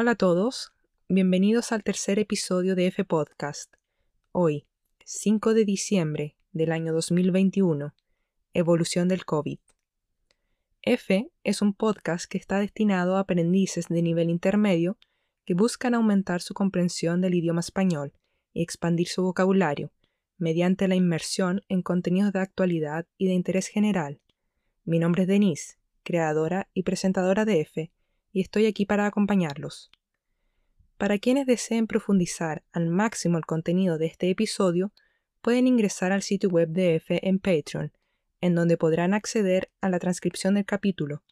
Hola a todos, bienvenidos al tercer episodio de F Podcast. Hoy, 5 de diciembre del año 2021, Evolución del COVID. F es un podcast que está destinado a aprendices de nivel intermedio que buscan aumentar su comprensión del idioma español y expandir su vocabulario mediante la inmersión en contenidos de actualidad y de interés general. Mi nombre es Denise, creadora y presentadora de F, y estoy aquí para acompañarlos. Para quienes deseen profundizar al máximo el contenido de este episodio, pueden ingresar al sitio web de F en Patreon, en donde podrán acceder a la transcripción del capítulo,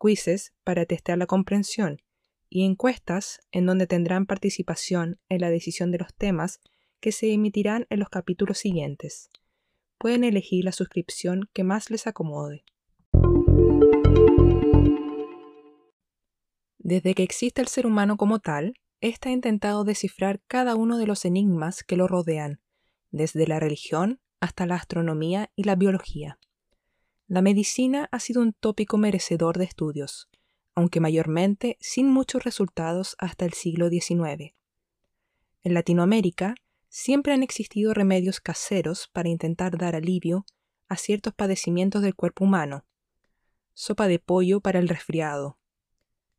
quizzes para testear la comprensión y encuestas en donde tendrán participación en la decisión de los temas que se emitirán en los capítulos siguientes. Pueden elegir la suscripción que más les acomode. Desde que existe el ser humano como tal, éste ha intentado descifrar cada uno de los enigmas que lo rodean, desde la religión hasta la astronomía y la biología. La medicina ha sido un tópico merecedor de estudios, aunque mayormente sin muchos resultados hasta el siglo XIX. En Latinoamérica siempre han existido remedios caseros para intentar dar alivio a ciertos padecimientos del cuerpo humano. Sopa de pollo para el resfriado,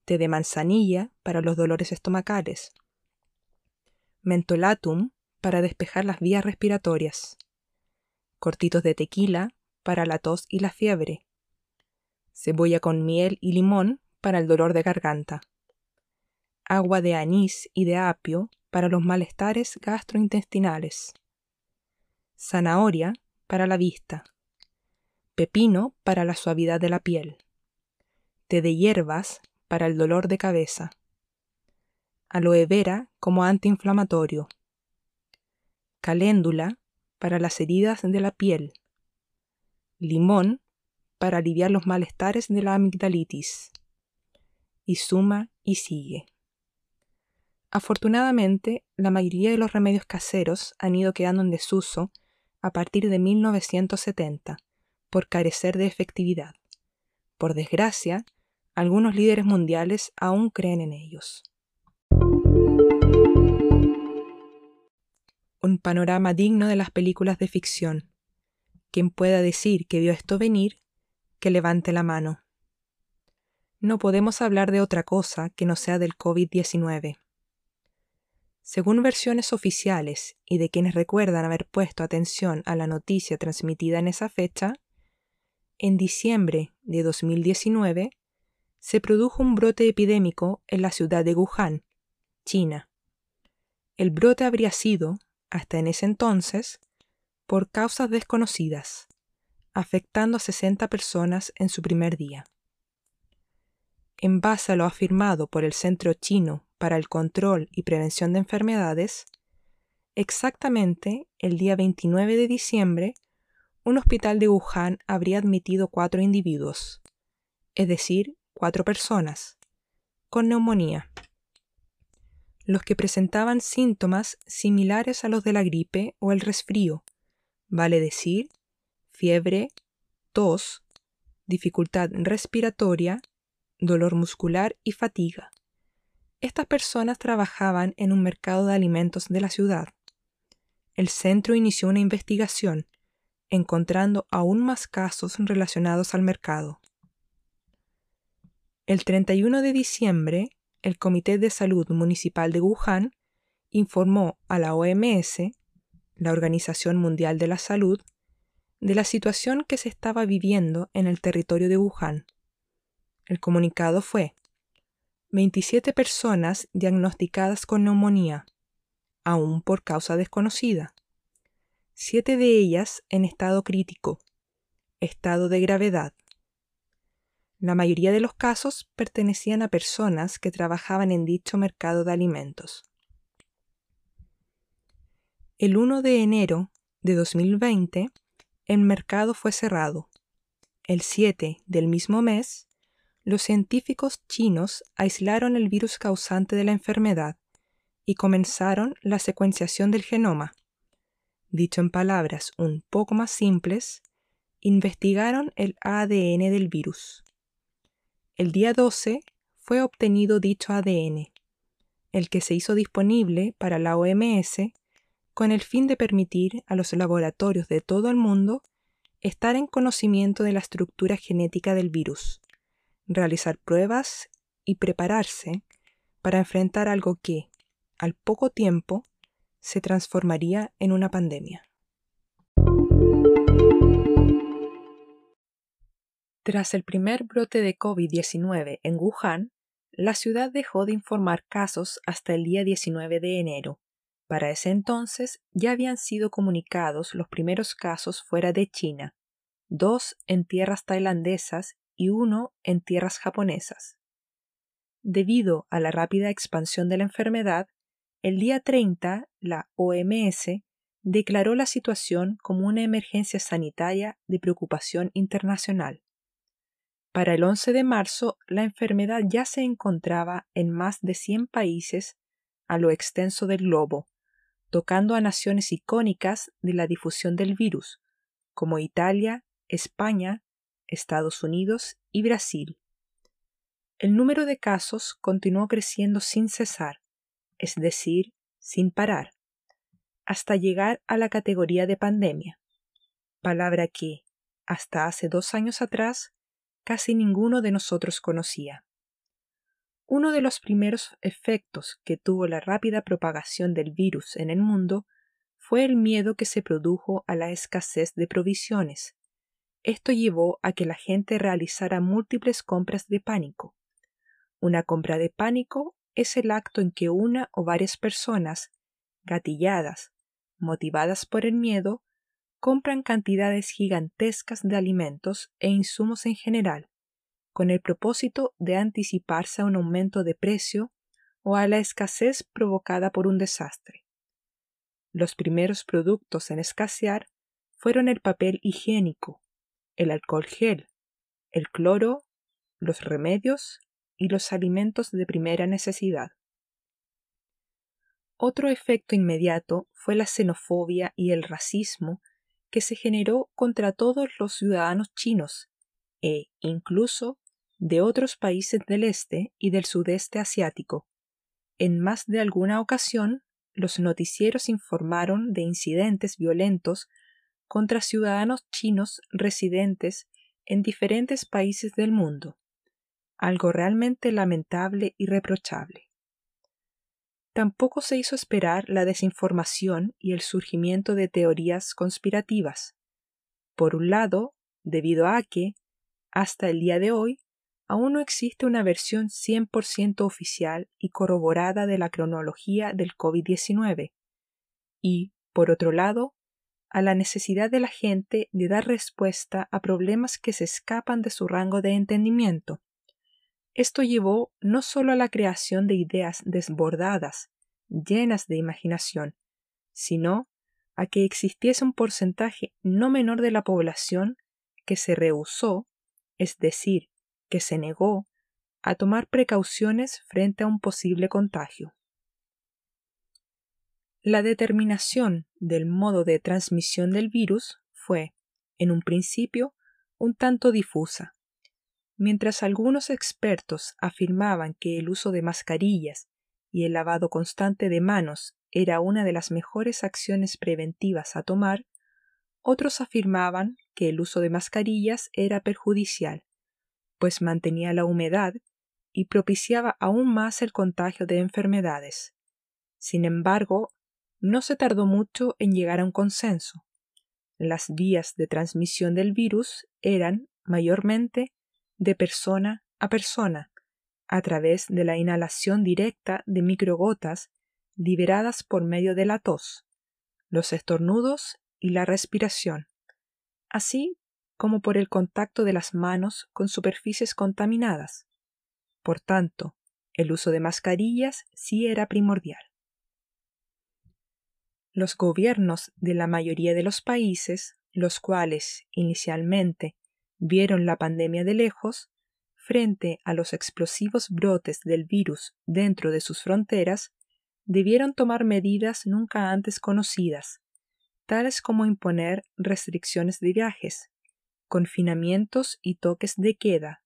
té de manzanilla para los dolores estomacales, mentolatum para despejar las vías respiratorias, cortitos de tequila para la tos y la fiebre, cebolla con miel y limón para el dolor de garganta, agua de anís y de apio para los malestares gastrointestinales, zanahoria para la vista, pepino para la suavidad de la piel, té de hierbas para el dolor de cabeza, aloe vera como antiinflamatorio, caléndula para las heridas de la piel, limón para aliviar los malestares de la amigdalitis, y suma y sigue. Afortunadamente, la mayoría de los remedios caseros han ido quedando en desuso a partir de 1970, por carecer de efectividad. Por desgracia, algunos líderes mundiales aún creen en ellos. Un panorama digno de las películas de ficción. Quien pueda decir que vio esto venir, que levante la mano. No podemos hablar de otra cosa que no sea del COVID-19. Según versiones oficiales y de quienes recuerdan haber puesto atención a la noticia transmitida en esa fecha, en diciembre de 2019 se produjo un brote epidémico en la ciudad de Wuhan, China. El brote habría sido, hasta en ese entonces, por causas desconocidas, afectando a 60 personas en su primer día. En base a lo afirmado por el Centro Chino para el Control y Prevención de Enfermedades, exactamente el día 29 de diciembre, un hospital de Wuhan habría admitido cuatro individuos, es decir, cuatro personas, con neumonía, los que presentaban síntomas similares a los de la gripe o el resfrío, vale decir, fiebre, tos, dificultad respiratoria, dolor muscular y fatiga. Estas personas trabajaban en un mercado de alimentos de la ciudad. El centro inició una investigación, encontrando aún más casos relacionados al mercado. El 31 de diciembre, el Comité de Salud Municipal de Wuhan informó a la OMS, la Organización Mundial de la Salud, de la situación que se estaba viviendo en el territorio de Wuhan. El comunicado fue 27 personas diagnosticadas con neumonía, aún por causa desconocida. Siete de ellas en estado crítico, estado de gravedad. La mayoría de los casos pertenecían a personas que trabajaban en dicho mercado de alimentos. El 1 de enero de 2020, el mercado fue cerrado. El 7 del mismo mes, los científicos chinos aislaron el virus causante de la enfermedad y comenzaron la secuenciación del genoma. Dicho en palabras un poco más simples, investigaron el ADN del virus. El día 12 fue obtenido dicho ADN, el que se hizo disponible para la OMS con el fin de permitir a los laboratorios de todo el mundo estar en conocimiento de la estructura genética del virus, realizar pruebas y prepararse para enfrentar algo que, al poco tiempo, se transformaría en una pandemia. Tras el primer brote de COVID-19 en Wuhan, la ciudad dejó de informar casos hasta el día 19 de enero. Para ese entonces ya habían sido comunicados los primeros casos fuera de China, dos en tierras tailandesas y uno en tierras japonesas. Debido a la rápida expansión de la enfermedad, el día 30 la OMS declaró la situación como una emergencia sanitaria de preocupación internacional. Para el 11 de marzo, la enfermedad ya se encontraba en más de 100 países a lo extenso del globo, tocando a naciones icónicas de la difusión del virus, como Italia, España, Estados Unidos y Brasil. El número de casos continuó creciendo sin cesar, es decir, sin parar, hasta llegar a la categoría de pandemia, palabra que, hasta hace dos años atrás, casi ninguno de nosotros conocía. Uno de los primeros efectos que tuvo la rápida propagación del virus en el mundo fue el miedo que se produjo a la escasez de provisiones. Esto llevó a que la gente realizara múltiples compras de pánico. Una compra de pánico es el acto en que una o varias personas, gatilladas, motivadas por el miedo, compran cantidades gigantescas de alimentos e insumos en general, con el propósito de anticiparse a un aumento de precio o a la escasez provocada por un desastre. Los primeros productos en escasear fueron el papel higiénico, el alcohol gel, el cloro, los remedios y los alimentos de primera necesidad. Otro efecto inmediato fue la xenofobia y el racismo que se generó contra todos los ciudadanos chinos e incluso de otros países del este y del sudeste asiático. En más de alguna ocasión, los noticieros informaron de incidentes violentos contra ciudadanos chinos residentes en diferentes países del mundo, algo realmente lamentable y reprochable. Tampoco se hizo esperar la desinformación y el surgimiento de teorías conspirativas. Por un lado, debido a que, hasta el día de hoy, aún no existe una versión 100% oficial y corroborada de la cronología del COVID-19, y, por otro lado, a la necesidad de la gente de dar respuesta a problemas que se escapan de su rango de entendimiento, esto llevó no solo a la creación de ideas desbordadas, llenas de imaginación, sino a que existiese un porcentaje no menor de la población que se rehusó, es decir, que se negó, a tomar precauciones frente a un posible contagio. La determinación del modo de transmisión del virus fue, en un principio, un tanto difusa. Mientras algunos expertos afirmaban que el uso de mascarillas y el lavado constante de manos era una de las mejores acciones preventivas a tomar, otros afirmaban que el uso de mascarillas era perjudicial, pues mantenía la humedad y propiciaba aún más el contagio de enfermedades. Sin embargo, no se tardó mucho en llegar a un consenso. Las vías de transmisión del virus eran, mayormente, de persona a persona, a través de la inhalación directa de microgotas liberadas por medio de la tos, los estornudos y la respiración, así como por el contacto de las manos con superficies contaminadas. Por tanto, el uso de mascarillas sí era primordial. Los gobiernos de la mayoría de los países, los cuales inicialmente vieron la pandemia de lejos, frente a los explosivos brotes del virus dentro de sus fronteras, debieron tomar medidas nunca antes conocidas, tales como imponer restricciones de viajes, confinamientos y toques de queda,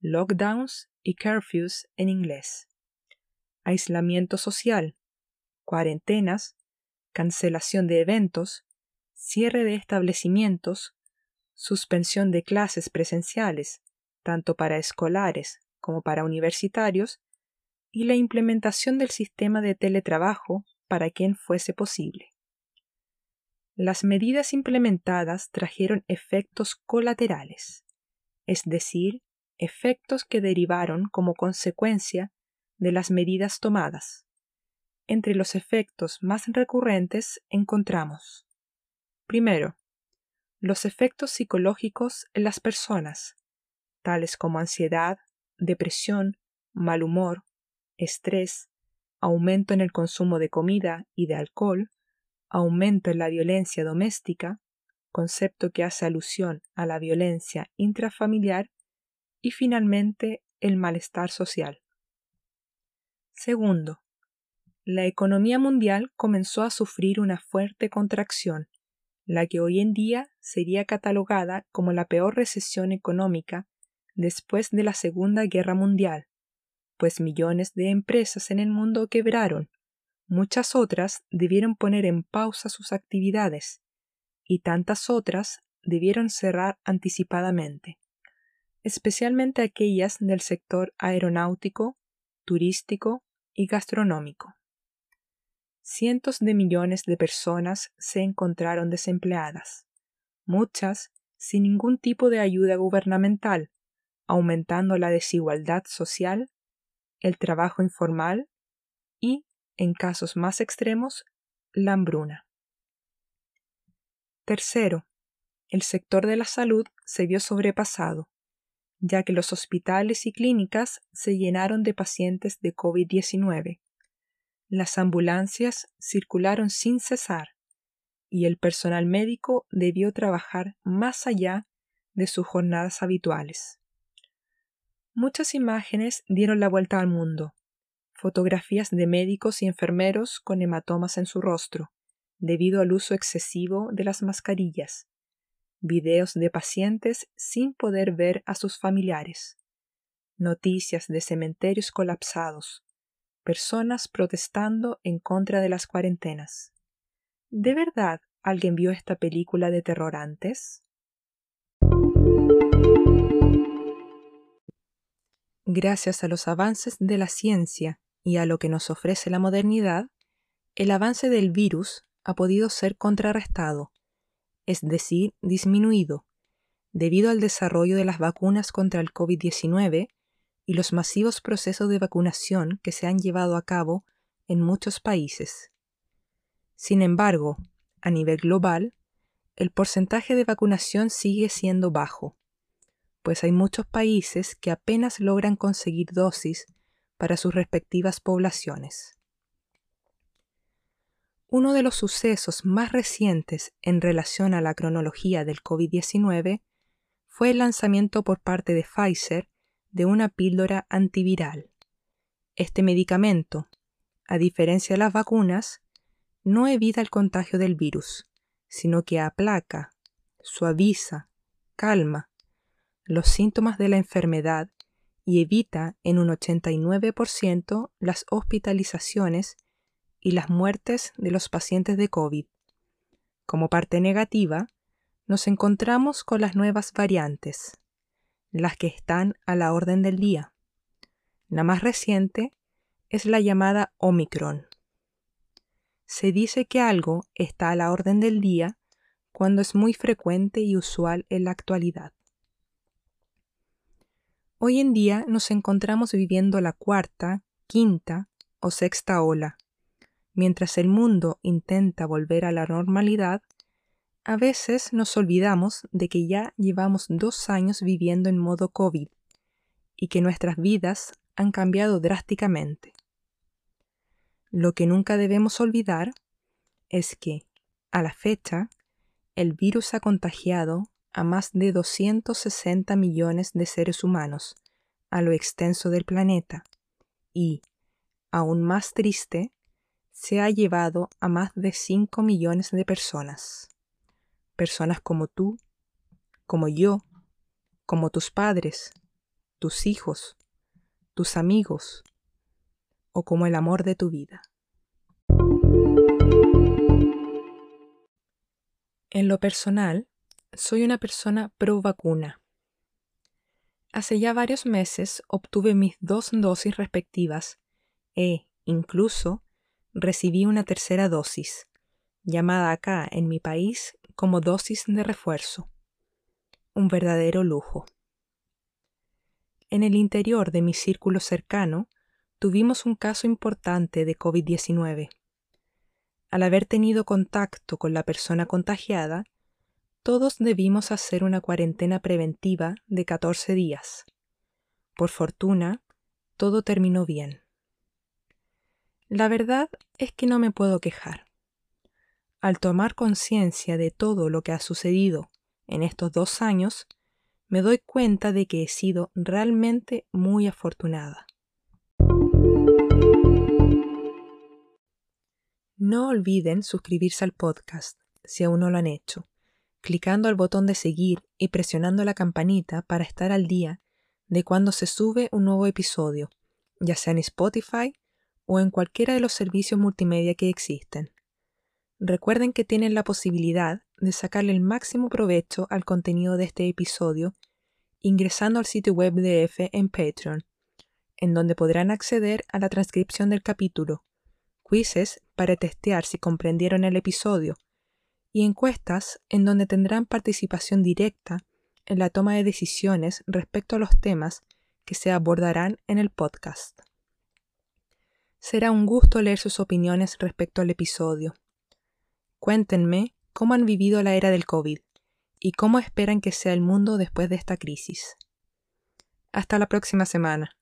lockdowns y curfews en inglés, aislamiento social, cuarentenas, cancelación de eventos, cierre de establecimientos, suspensión de clases presenciales, tanto para escolares como para universitarios, y la implementación del sistema de teletrabajo para quien fuese posible. Las medidas implementadas trajeron efectos colaterales, es decir, efectos que derivaron como consecuencia de las medidas tomadas. Entre los efectos más recurrentes encontramos, primero, los efectos psicológicos en las personas, tales como ansiedad, depresión, mal humor, estrés, aumento en el consumo de comida y de alcohol, aumento en la violencia doméstica, concepto que hace alusión a la violencia intrafamiliar, y finalmente el malestar social. Segundo, la economía mundial comenzó a sufrir una fuerte contracción, la que hoy en día sería catalogada como la peor recesión económica después de la Segunda Guerra Mundial, pues millones de empresas en el mundo quebraron, muchas otras debieron poner en pausa sus actividades, y tantas otras debieron cerrar anticipadamente, especialmente aquellas del sector aeronáutico, turístico y gastronómico. Cientos de millones de personas se encontraron desempleadas, muchas sin ningún tipo de ayuda gubernamental, aumentando la desigualdad social el trabajo informal y, en casos más extremos, la hambruna. Tercero, el sector de la salud se vio sobrepasado, ya que los hospitales y clínicas se llenaron de pacientes de COVID-19. Las ambulancias circularon sin cesar y el personal médico debió trabajar más allá de sus jornadas habituales. Muchas imágenes dieron la vuelta al mundo. Fotografías de médicos y enfermeros con hematomas en su rostro, debido al uso excesivo de las mascarillas. Videos de pacientes sin poder ver a sus familiares. Noticias de cementerios colapsados. Personas protestando en contra de las cuarentenas. ¿De verdad alguien vio esta película de terror antes? Gracias a los avances de la ciencia y a lo que nos ofrece la modernidad, el avance del virus ha podido ser contrarrestado, es decir, disminuido, debido al desarrollo de las vacunas contra el COVID-19 y los masivos procesos de vacunación que se han llevado a cabo en muchos países. Sin embargo, a nivel global, el porcentaje de vacunación sigue siendo bajo, pues hay muchos países que apenas logran conseguir dosis para sus respectivas poblaciones. Uno de los sucesos más recientes en relación a la cronología del COVID-19 fue el lanzamiento por parte de Pfizer de una píldora antiviral. Este medicamento, a diferencia de las vacunas, no evita el contagio del virus, sino que aplaca, suaviza, calma los síntomas de la enfermedad y evita en un 89% las hospitalizaciones y las muertes de los pacientes de COVID. Como parte negativa, nos encontramos con las nuevas variantes, las que están a la orden del día. La más reciente es la llamada Omicron. Se dice que algo está a la orden del día cuando es muy frecuente y usual en la actualidad. Hoy en día nos encontramos viviendo la cuarta, quinta o sexta ola. Mientras el mundo intenta volver a la normalidad, a veces nos olvidamos de que ya llevamos dos años viviendo en modo COVID y que nuestras vidas han cambiado drásticamente. Lo que nunca debemos olvidar es que, a la fecha, el virus ha contagiado a más de 260 millones de seres humanos a lo extenso del planeta y, aún más triste, se ha llevado a más de 5 millones de personas. Personas como tú, como yo, como tus padres, tus hijos, tus amigos, o como el amor de tu vida. En lo personal, soy una persona pro vacuna. Hace ya varios meses obtuve mis dos dosis respectivas e, incluso, recibí una tercera dosis, llamada acá en mi país como dosis de refuerzo. Un verdadero lujo. En el interior de mi círculo cercano, tuvimos un caso importante de COVID-19 al haber tenido contacto con la persona contagiada, todos debimos hacer una cuarentena preventiva de 14 días. Por fortuna, todo terminó bien. La verdad es que no me puedo quejar. Al tomar conciencia de todo lo que ha sucedido en estos dos años, me doy cuenta de que he sido realmente muy afortunada. No olviden suscribirse al podcast si aún no lo han hecho, clicando al botón de seguir y presionando la campanita para estar al día de cuando se sube un nuevo episodio, ya sea en Spotify o en cualquiera de los servicios multimedia que existen. Recuerden que tienen la posibilidad de sacarle el máximo provecho al contenido de este episodio ingresando al sitio web de F en Patreon, en donde podrán acceder a la transcripción del capítulo, quizzes para testear si comprendieron el episodio y encuestas en donde tendrán participación directa en la toma de decisiones respecto a los temas que se abordarán en el podcast. Será un gusto leer sus opiniones respecto al episodio. Cuéntenme cómo han vivido la era del COVID y cómo esperan que sea el mundo después de esta crisis. Hasta la próxima semana.